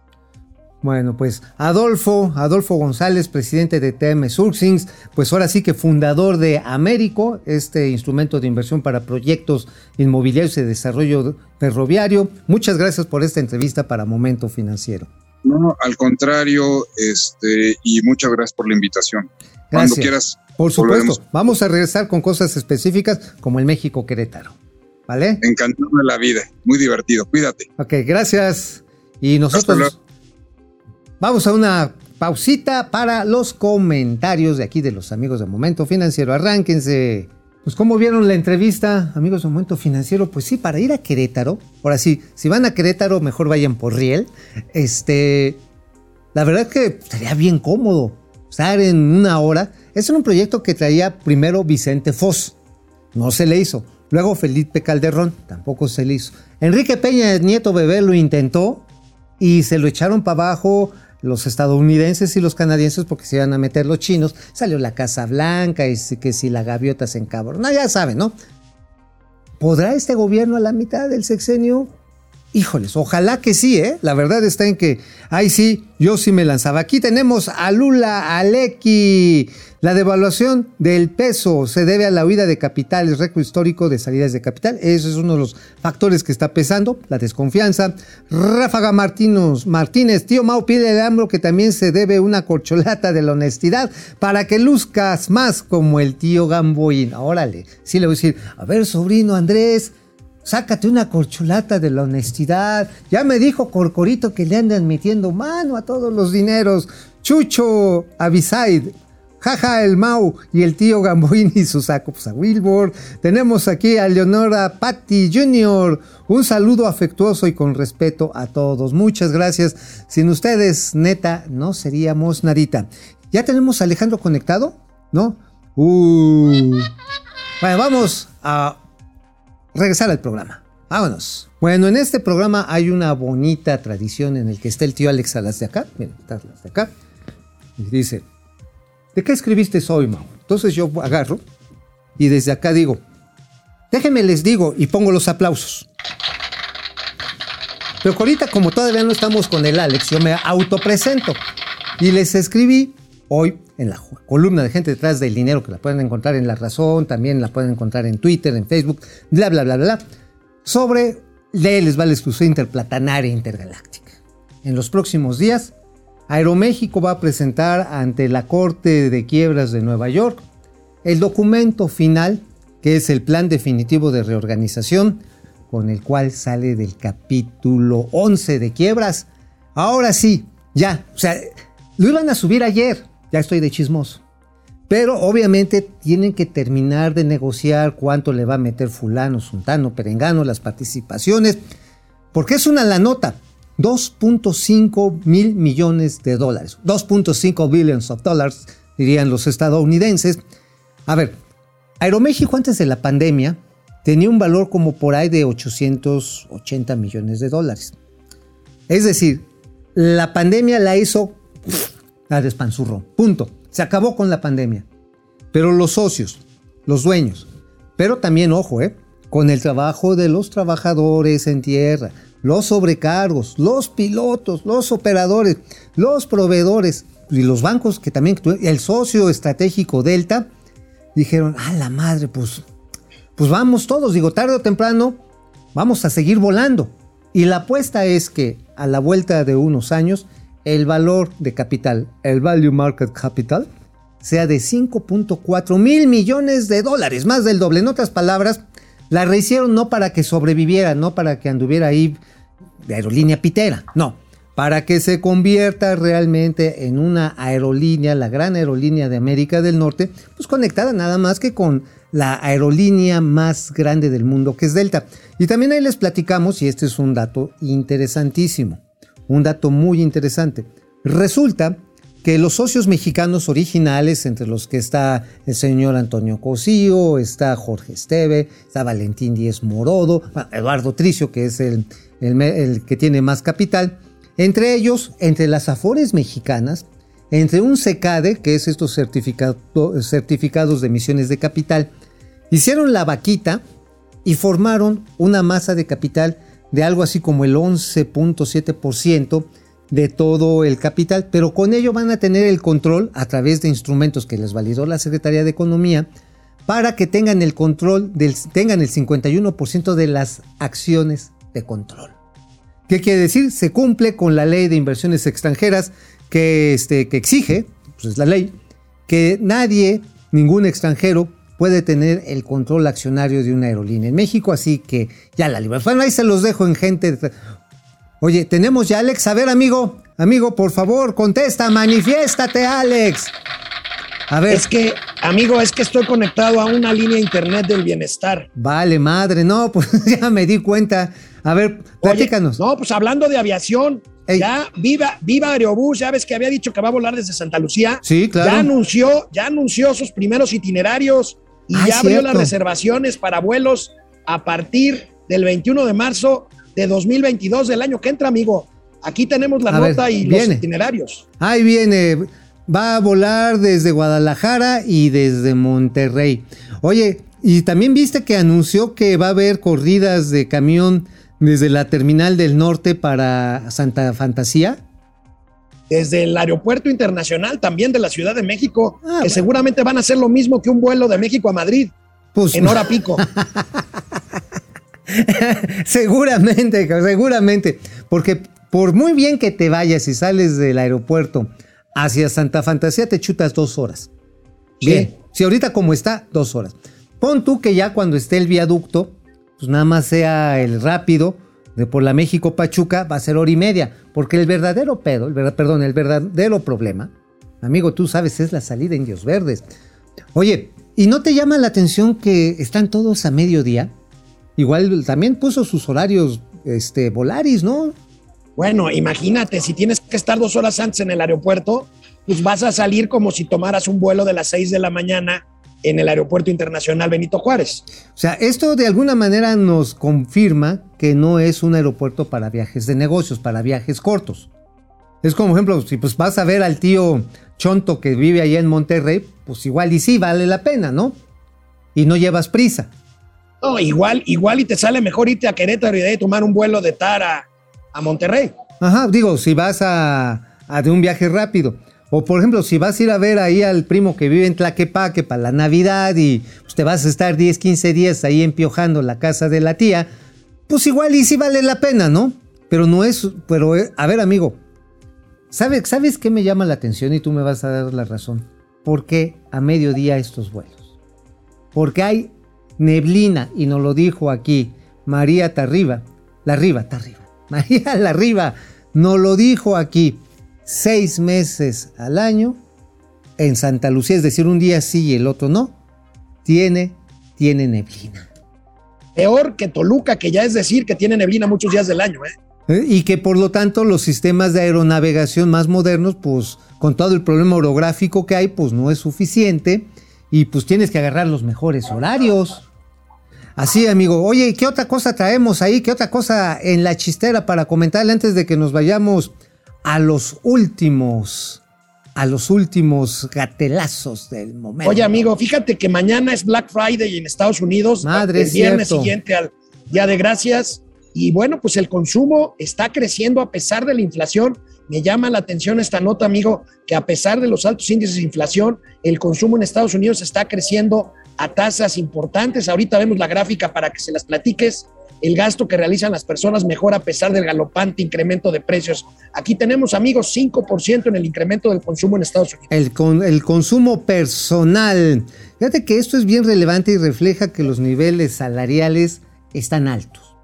Bueno, pues Adolfo, Adolfo González, presidente de TM Surxings, pues ahora sí que fundador de Américo, este instrumento de inversión para proyectos inmobiliarios y desarrollo ferroviario. Muchas gracias por esta entrevista para Momento Financiero. No, al contrario, este, y muchas gracias por la invitación. Cuando quieras. Por supuesto, vamos a regresar con cosas específicas como el México Querétaro. ¿Vale? Encantado de la vida, muy divertido, cuídate. Ok, gracias. Y nosotros vamos a una pausita para los comentarios de aquí de los amigos de Momento Financiero. Arránquense. Pues cómo vieron la entrevista, amigos de Momento Financiero, pues sí, para ir a Querétaro, ahora sí, si van a Querétaro, mejor vayan por Riel. Este, la verdad que sería bien cómodo estar en una hora. Era un proyecto que traía primero Vicente Foz, no se le hizo. Luego Felipe Calderón, tampoco se le hizo. Enrique Peña Nieto Bebé lo intentó y se lo echaron para abajo los estadounidenses y los canadienses porque se iban a meter los chinos. Salió la Casa Blanca y que si la gaviota se encabrona, ya saben, ¿no? ¿Podrá este gobierno a la mitad del sexenio? Híjoles, ojalá que sí, ¿eh? La verdad está en que, ay sí, yo sí me lanzaba. Aquí tenemos a Lula Aleki. La devaluación del peso se debe a la huida de capitales, récord histórico de salidas de capital. Eso es uno de los factores que está pesando, la desconfianza. Ráfaga Martínez, Martínez, tío Mau pide el ambro que también se debe una corcholata de la honestidad para que luzcas más como el tío Gamboín. Órale, sí le voy a decir, a ver, sobrino Andrés, Sácate una corcholata de la honestidad. Ya me dijo Corcorito que le andan metiendo mano a todos los dineros. Chucho Avisaid, Jaja, el Mau y el tío Gamboín y su saco, pues a Wilbur. Tenemos aquí a Leonora Patti Jr. Un saludo afectuoso y con respeto a todos. Muchas gracias. Sin ustedes, neta, no seríamos nadita. ¿Ya tenemos a Alejandro conectado? ¿No? Uh. Bueno, vamos a regresar al programa. Vámonos. Bueno, en este programa hay una bonita tradición en el que está el tío Alex Salas de acá. Miren, está las de acá. Y dice, ¿de qué escribiste hoy, Mau? Entonces yo agarro y desde acá digo, déjenme les digo y pongo los aplausos. Pero ahorita como todavía no estamos con el Alex, yo me autopresento y les escribí hoy en la columna de gente detrás del dinero que la pueden encontrar en La Razón, también la pueden encontrar en Twitter, en Facebook, bla, bla, bla, bla, sobre les va la exclusión interplatanaria intergaláctica. En los próximos días Aeroméxico va a presentar ante la Corte de Quiebras de Nueva York el documento final, que es el plan definitivo de reorganización, con el cual sale del capítulo 11 de quiebras. Ahora sí, ya, o sea, lo iban a subir ayer, ya estoy de chismoso. Pero obviamente tienen que terminar de negociar cuánto le va a meter fulano, sultano, perengano, las participaciones, porque es una la nota. 2.5 mil millones de dólares. 2.5 billions of dollars, dirían los estadounidenses. A ver, Aeroméxico antes de la pandemia tenía un valor como por ahí de 880 millones de dólares. Es decir, la pandemia la hizo, la despanzurró. Punto. Se acabó con la pandemia. Pero los socios, los dueños, pero también, ojo, ¿eh? con el trabajo de los trabajadores en tierra, los sobrecargos, los pilotos, los operadores, los proveedores y los bancos que también, el socio estratégico Delta, dijeron, a la madre, pues, pues vamos todos, digo, tarde o temprano, vamos a seguir volando. Y la apuesta es que a la vuelta de unos años, el valor de capital, el value market capital, sea de 5.4 mil millones de dólares, más del doble. En otras palabras, la rehicieron no para que sobreviviera, no para que anduviera ahí de aerolínea pitera, no, para que se convierta realmente en una aerolínea, la gran aerolínea de América del Norte, pues conectada nada más que con la aerolínea más grande del mundo que es Delta. Y también ahí les platicamos, y este es un dato interesantísimo, un dato muy interesante. Resulta que los socios mexicanos originales, entre los que está el señor Antonio Cosío, está Jorge Esteve, está Valentín Díez Morodo, Eduardo Tricio, que es el, el, que tiene más capital, entre ellos, entre las afores mexicanas, entre un SECADE, que es estos certificados de emisiones de capital, hicieron la vaquita y formaron una masa de capital de algo así como el 11.7% de todo el capital, pero con ello van a tener el control a través de instrumentos que les validó la Secretaría de Economía para que tengan el control, del, tengan el 51% de las acciones de control. ¿Qué quiere decir? Se cumple con la ley de inversiones extranjeras que, este, que exige, pues es la ley, que nadie, ningún extranjero, puede tener el control accionario de una aerolínea en México, así que ya la libertad. Bueno, ahí se los dejo en gente. Oye, tenemos ya Alex. A ver, amigo, amigo, por favor, contesta, manifiéstate, Alex. A ver. Es que, amigo, es que estoy conectado a una línea internet del bienestar. Vale, madre, no, pues ya me di cuenta. A ver, platícanos. no, pues hablando de aviación, ya viva, viva Aerobús, ya ves que había dicho que va a volar desde Santa Lucía. Sí, claro. Ya anunció, ya anunció sus primeros itinerarios y ah, ya abrió las reservaciones para vuelos a partir del 21 de marzo de 2022 del año que entra, amigo. Aquí tenemos la nota y los itinerarios. Ahí viene. Va a volar desde Guadalajara y desde Monterrey. Oye, y también viste que anunció que va a haber corridas de camión desde la terminal del norte para Santa Fantasía. Desde el aeropuerto internacional también de la Ciudad de México, ah, que seguramente van a hacer lo mismo que un vuelo de México a Madrid pues, en hora pico. seguramente, seguramente, porque por muy bien que te vayas y sales del aeropuerto hacia Santa Fantasía, te chutas dos horas. Bien, si ahorita como está, dos horas. Pon tú que ya cuando esté el viaducto, pues nada más sea el rápido de por la México Pachuca, va a ser hora y media, porque el verdadero pedo, el perdón, el verdadero problema, amigo, tú sabes, es la salida en Dios Verdes. Oye, ¿y no te llama la atención que están todos a mediodía? Igual también puso sus horarios este, Volaris, ¿no? Bueno, imagínate, si tienes que estar dos horas antes en el aeropuerto, pues vas a salir como si tomaras un vuelo de las seis de la mañana en el Aeropuerto Internacional Benito Juárez. O sea, esto de alguna manera nos confirma que no es un aeropuerto para viajes de negocios, para viajes cortos. Es como ejemplo, si pues vas a ver al tío Chonto que vive allá en Monterrey, pues igual y sí vale la pena, ¿no? Y no llevas prisa. No, igual, igual y te sale mejor irte a Querétaro y de tomar un vuelo de Tara a Monterrey. Ajá, digo, si vas a, a de un viaje rápido. O por ejemplo, si vas a ir a ver ahí al primo que vive en Tlaquepaque para la Navidad y pues, te vas a estar 10, 15 días ahí empiojando la casa de la tía, pues igual y sí vale la pena, ¿no? Pero no es, pero eh, a ver amigo, ¿sabes, ¿sabes qué me llama la atención y tú me vas a dar la razón? ¿Por qué a mediodía estos vuelos? Porque hay neblina y nos lo dijo aquí María Tarriba, la Riva, Tarriba, María la Riva, nos lo dijo aquí seis meses al año en Santa Lucía, es decir, un día sí y el otro no, tiene, tiene neblina. Peor que Toluca, que ya es decir que tiene neblina muchos días del año. ¿eh? ¿Eh? Y que por lo tanto los sistemas de aeronavegación más modernos, pues con todo el problema orográfico que hay, pues no es suficiente y pues tienes que agarrar los mejores horarios. Así, amigo. Oye, ¿qué otra cosa traemos ahí? ¿Qué otra cosa en la chistera para comentarle antes de que nos vayamos a los últimos, a los últimos gatelazos del momento. Oye, amigo, fíjate que mañana es Black Friday en Estados Unidos, Madre, el viernes siguiente al Día de Gracias. Y bueno, pues el consumo está creciendo a pesar de la inflación. Me llama la atención esta nota, amigo, que a pesar de los altos índices de inflación, el consumo en Estados Unidos está creciendo a tasas importantes. Ahorita vemos la gráfica para que se las platiques el gasto que realizan las personas mejora a pesar del galopante incremento de precios. Aquí tenemos, amigos, 5% en el incremento del consumo en Estados Unidos. El, con, el consumo personal. Fíjate que esto es bien relevante y refleja que los niveles salariales están altos.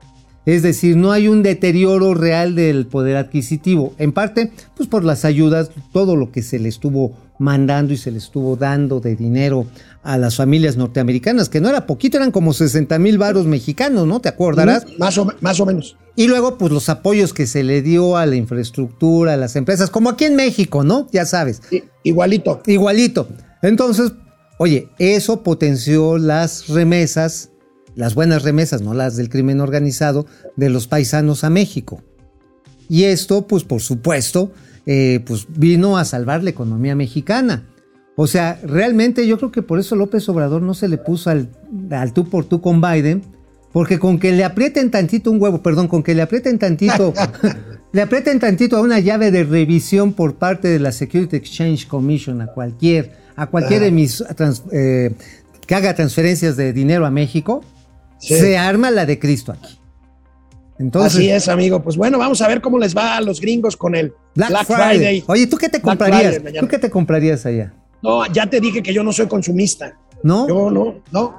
Es decir, no hay un deterioro real del poder adquisitivo. En parte, pues por las ayudas, todo lo que se le estuvo mandando y se le estuvo dando de dinero a las familias norteamericanas, que no era poquito, eran como 60 mil varos mexicanos, ¿no? ¿Te acordarás? más, o, más o menos. Y luego, pues los apoyos que se le dio a la infraestructura, a las empresas, como aquí en México, ¿no? Ya sabes. igualito. Igualito. Entonces, oye, eso potenció las remesas, las buenas remesas, no las del crimen organizado, de los paisanos a México. Y esto, pues por supuesto, eh, pues vino a salvar la economía mexicana. O sea, realmente yo creo que por eso López Obrador no se le puso al, al tú por tú con Biden, porque con que le aprieten tantito un huevo, perdón, con que le aprieten tantito, le aprieten tantito a una llave de revisión por parte de la Security Exchange Commission a cualquier, a cualquier emis- trans- eh, que haga transferencias de dinero a México, Sí. se arma la de Cristo aquí. Entonces, Así es, amigo. Pues bueno, vamos a ver cómo les va a los gringos con el Black, Black, Friday. Friday. Oye, ¿tú qué te comprarías? Friday. ¿Tú qué te comprarías allá? No, ya te dije que yo no soy consumista. ¿No? Yo no, no.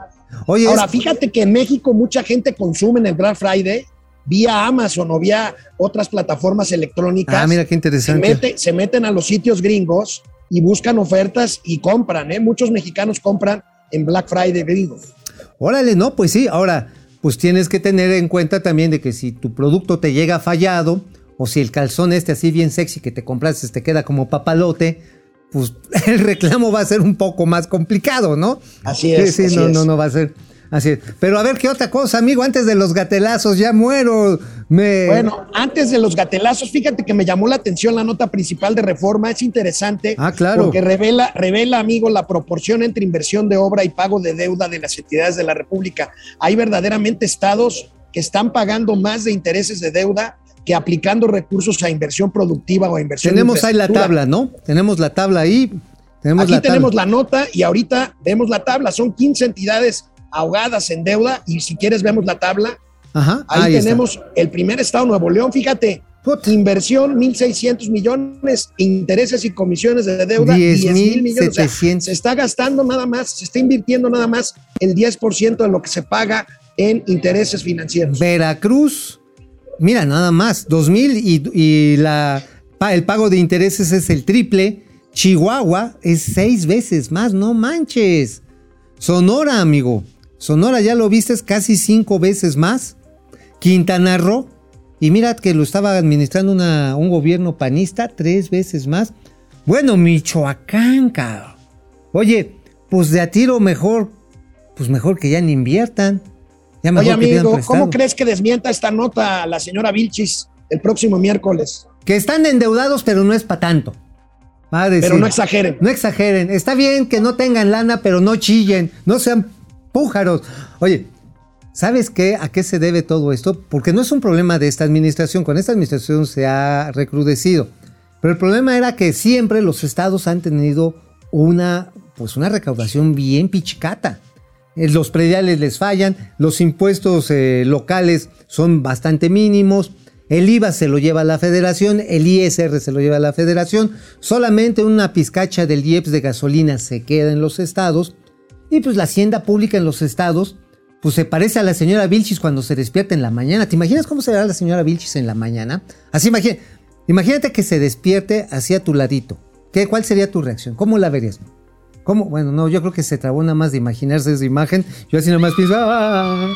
Oye, Ahora, es- fíjate que en México mucha gente consume en el Black Friday vía Amazon o vía otras plataformas electrónicas. ah, mira qué se, interesante. mete- se meten a los sitios gringos y buscan ofertas y compran. ¿eh? Muchos mexicanos compran en Black Friday gringos. Órale, no, pues sí. Ahora, pues tienes que tener en cuenta también de que si tu producto te llega fallado o si el calzón este así bien sexy que te compraste te queda como papalote, pues el reclamo va a ser un poco más complicado, ¿no? Así es, Sí, así no, es. no, no va a ser así. es. Pero a ver qué otra cosa, amigo, antes de los gatelazos ya muero. Me Bueno, antes de los gatelazos, fíjate que me llamó la atención la nota principal de reforma, es interesante. Ah, claro. Porque revela, revela, amigo, la proporción entre inversión de obra y pago de deuda de las entidades de la República. Hay verdaderamente estados que están pagando más de intereses de deuda que aplicando recursos a inversión productiva o a inversión tenemos ahí la tabla, ¿no? Tenemos la tabla ahí. Tenemos Aquí la tabla. tenemos la nota y ahorita vemos la tabla. Son 15 entidades ahogadas en deuda y si quieres vemos la tabla. Ajá, Ahí, ahí está. tenemos el primer estado, Nuevo León, fíjate, Puta. inversión 1.600 millones, intereses y comisiones de deuda 10 mil millones. O sea, 10,700. se está gastando nada más, se está invirtiendo nada más el 10% de lo que se paga en intereses financieros. Veracruz, mira, nada más, 2000 y, y la, el pago de intereses es el triple. Chihuahua es seis veces más, no manches. Sonora, amigo. Sonora, ya lo viste, casi cinco veces más. Quintana Roo, y mira que lo estaba administrando una- un gobierno panista, tres veces más. Bueno, Michoacán, cabrón. Oye, pues de a tiro mejor, pues mejor que ya ni inviertan. Ya mejor Oye, que amigo, prestado. ¿cómo crees que desmienta esta nota la señora Vilchis el próximo miércoles? Que están endeudados, pero no es para tanto. Va a decir. Pero no exageren. No exageren. Está bien que no tengan lana, pero no chillen. No sean pújaros. Oye, ¿sabes qué? ¿A qué se debe todo esto? Porque no es un problema de esta administración. Con esta administración se ha recrudecido. Pero el problema era que siempre los estados han tenido una, pues una recaudación bien pichicata. Eh, Los prediales les fallan, los impuestos eh, locales son bastante mínimos, el IVA se lo lleva la federación, el ISR se lo lleva la federación, solamente una pizcacha del IEPS de gasolina se queda en los estados y pues la hacienda pública en los estados pues se parece a la señora Vilchis cuando se despierta en la mañana. ¿Te imaginas cómo será la señora Vilchis en la mañana? Así imagínate, imagínate que se despierte así a tu ladito. ¿Qué, ¿Cuál sería tu reacción? ¿Cómo la verías? ¿Cómo? Bueno, no, yo creo que se trabó nada más de imaginarse esa imagen. Yo así nada más pienso, ¡ah!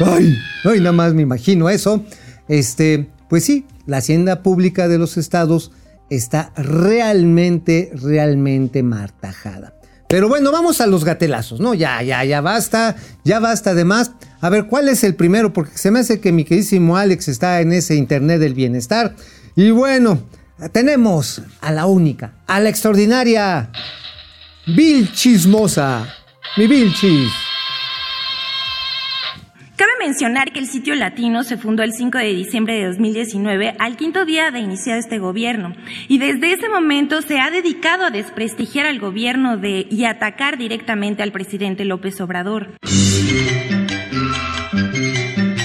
Ay, ay, nada más me imagino eso. Este, pues sí, la hacienda pública de los estados está realmente, realmente martajada. Pero bueno, vamos a los gatelazos, ¿no? Ya, ya, ya basta, ya basta de más. A ver, ¿cuál es el primero? Porque se me hace que mi queridísimo Alex está en ese Internet del bienestar. Y bueno, tenemos a la única, a la extraordinaria Bill Chismosa. Mi Bill. Cabe mencionar que el sitio latino se fundó el 5 de diciembre de 2019, al quinto día de iniciar este gobierno, y desde ese momento se ha dedicado a desprestigiar al gobierno de, y atacar directamente al presidente López Obrador.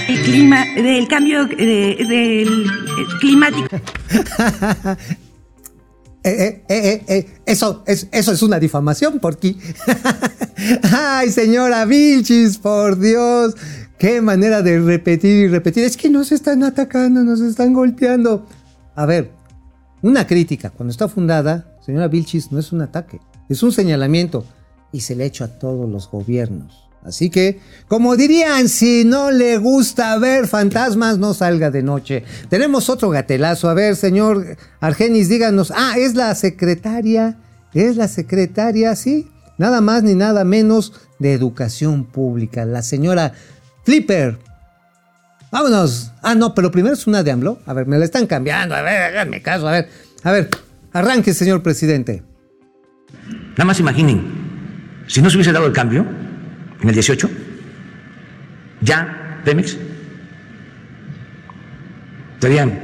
El clima, del cambio de- del eh, climático. Eh, eh, eso, es, eso es una difamación, porque. Ay, señora Vilchis, por Dios. Qué manera de repetir y repetir. Es que nos están atacando, nos están golpeando. A ver, una crítica, cuando está fundada, señora Vilchis, no es un ataque, es un señalamiento. Y se le ha hecho a todos los gobiernos. Así que, como dirían, si no le gusta ver fantasmas, no salga de noche. Tenemos otro gatelazo. A ver, señor Argenis, díganos. Ah, es la secretaria. Es la secretaria, sí. Nada más ni nada menos de educación pública. La señora Flipper. Vámonos. Ah, no, pero primero es una de AMLO. A ver, me la están cambiando. A ver, háganme caso. A ver, a ver. Arranque, señor presidente. Nada más imaginen, si no se hubiese dado el cambio en el 18, ya Pemex estarían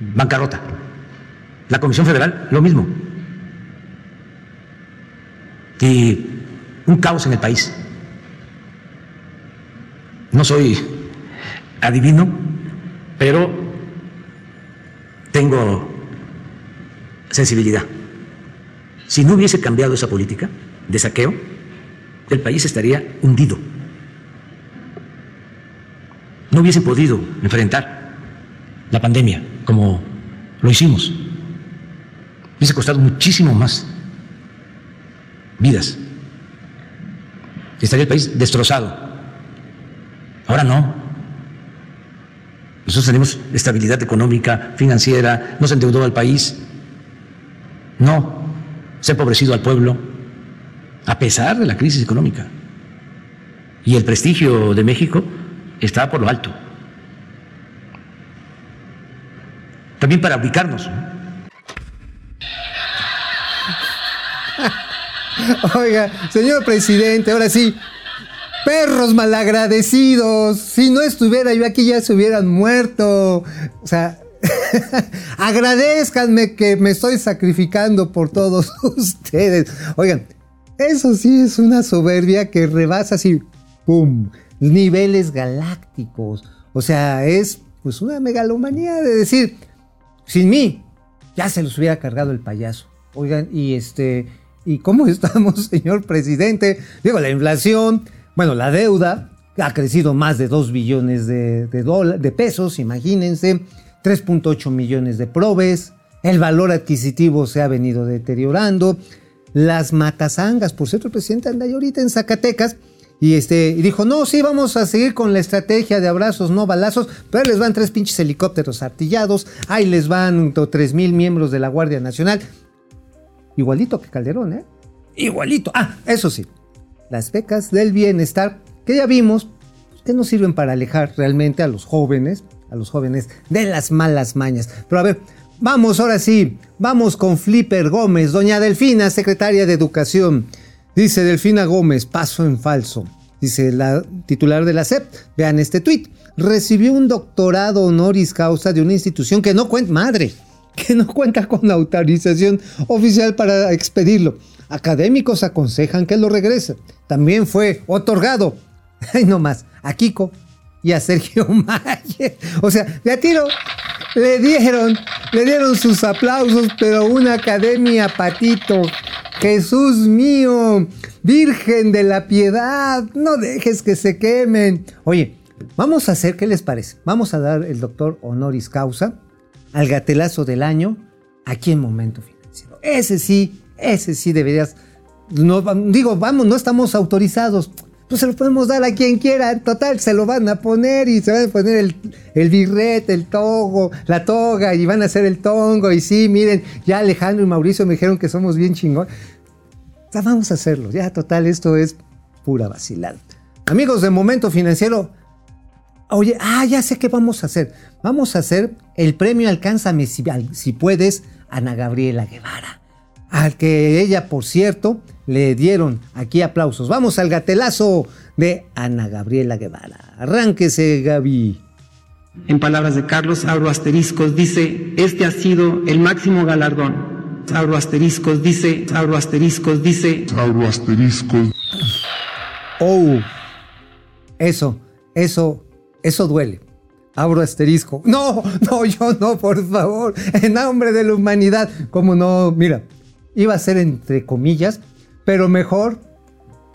bancarrota. La Comisión Federal, lo mismo. Y un caos en el país. No soy adivino, pero tengo sensibilidad. Si no hubiese cambiado esa política de saqueo, el país estaría hundido. No hubiese podido enfrentar la pandemia como lo hicimos. Hubiese costado muchísimo más vidas. Estaría el país destrozado. Ahora no. Nosotros tenemos estabilidad económica, financiera, no se endeudó al país, no se ha empobrecido al pueblo, a pesar de la crisis económica. Y el prestigio de México está por lo alto. También para ubicarnos. Oiga, señor presidente, ahora sí, perros malagradecidos. Si no estuviera yo aquí ya se hubieran muerto. O sea, agradezcanme que me estoy sacrificando por todos ustedes. Oigan, eso sí es una soberbia que rebasa así, ¡pum! Niveles galácticos. O sea, es pues una megalomanía de decir, sin mí, ya se los hubiera cargado el payaso. Oigan, y este, ¿y cómo estamos, señor presidente? Digo, la inflación, bueno, la deuda ha crecido más de 2 billones de, de pesos, imagínense, 3.8 millones de probes, el valor adquisitivo se ha venido deteriorando, las matasangas, por cierto, el presidente anda ahorita en Zacatecas, y, este, dijo, no, sí, vamos a seguir con la estrategia de abrazos, no balazos, pero ahí les van tres pinches helicópteros artillados, ahí les van tres mil miembros de la Guardia Nacional. Igualito que Calderón, ¿eh? Igualito. Ah, eso sí, las becas del bienestar, que ya vimos, que no sirven para alejar realmente a los jóvenes, a los jóvenes de las malas mañas. Pero a ver, vamos ahora sí, vamos con Flipper Gómez, doña Delfina, secretaria de Educación. Dice Delfina Gómez, paso en falso. Dice la titular de la SEP, vean este tuit. Recibió un doctorado honoris causa de una institución que no cuenta, madre, que no cuenta con autorización oficial para expedirlo. Académicos aconsejan que lo regrese. También fue otorgado, ay no más, a Kiko y a Sergio Mayer. O sea, de a tiro le dieron, le dieron sus aplausos, pero una academia patito Jesús mío, Virgen de la Piedad, no dejes que se quemen. Oye, vamos a hacer, ¿qué les parece? Vamos a dar el doctor honoris causa al gatelazo del año aquí en Momento Financiero. Ese sí, ese sí deberías, no, digo, vamos, no estamos autorizados, pues se lo podemos dar a quien quiera. Total, se lo van a poner y se van a poner el, el birrete, el togo, la toga y van a hacer el tongo. Y sí, miren, ya Alejandro y Mauricio me dijeron que somos bien chingón. Ya vamos a hacerlo. Ya, total, esto es pura vacilada. Amigos de Momento Financiero, oye, ah, ya sé qué vamos a hacer. Vamos a hacer el premio Alcánzame si, si puedes, Ana Gabriela Guevara. Al que ella, por cierto, le dieron aquí aplausos. Vamos al gatelazo de Ana Gabriela Guevara. Arránquese, Gaby. En palabras de Carlos, abro asteriscos, dice, este ha sido el máximo galardón. Abro asteriscos, dice, abro asteriscos, dice. Abro asteriscos. Oh, eso, eso, eso duele. Abro asterisco. No, no, yo no, por favor. En nombre de la humanidad. Como no, mira, iba a ser entre comillas, pero mejor,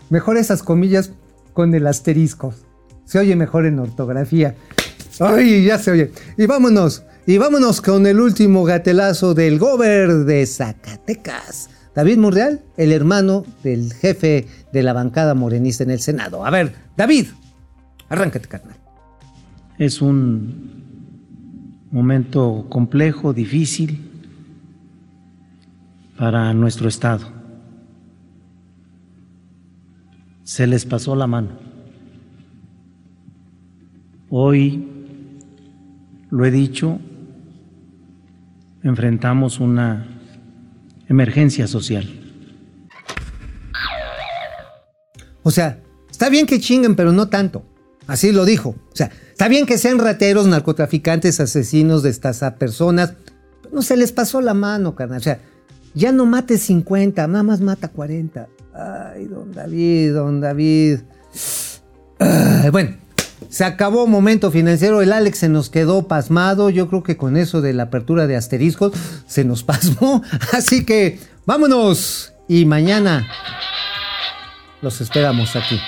mejor esas comillas con el asterisco. Se oye mejor en ortografía. Ay, ya se oye. Y vámonos, y vámonos con el último gatelazo del gober de Zacatecas. David Murreal, el hermano del jefe de la bancada morenista en el Senado. A ver, David, arráncate, carnal. Es un momento complejo, difícil para nuestro Estado se les pasó la mano. Hoy, lo he dicho, enfrentamos una emergencia social. O sea, está bien que chinguen, pero no tanto. Así lo dijo. O sea, está bien que sean rateros, narcotraficantes, asesinos de estas personas. Pero no se les pasó la mano, carnal. O sea, ya no mate 50, nada más mata 40. Ay, don David, don David. Bueno, se acabó momento financiero. El Alex se nos quedó pasmado. Yo creo que con eso de la apertura de asteriscos se nos pasmó. Así que vámonos. Y mañana los esperamos aquí.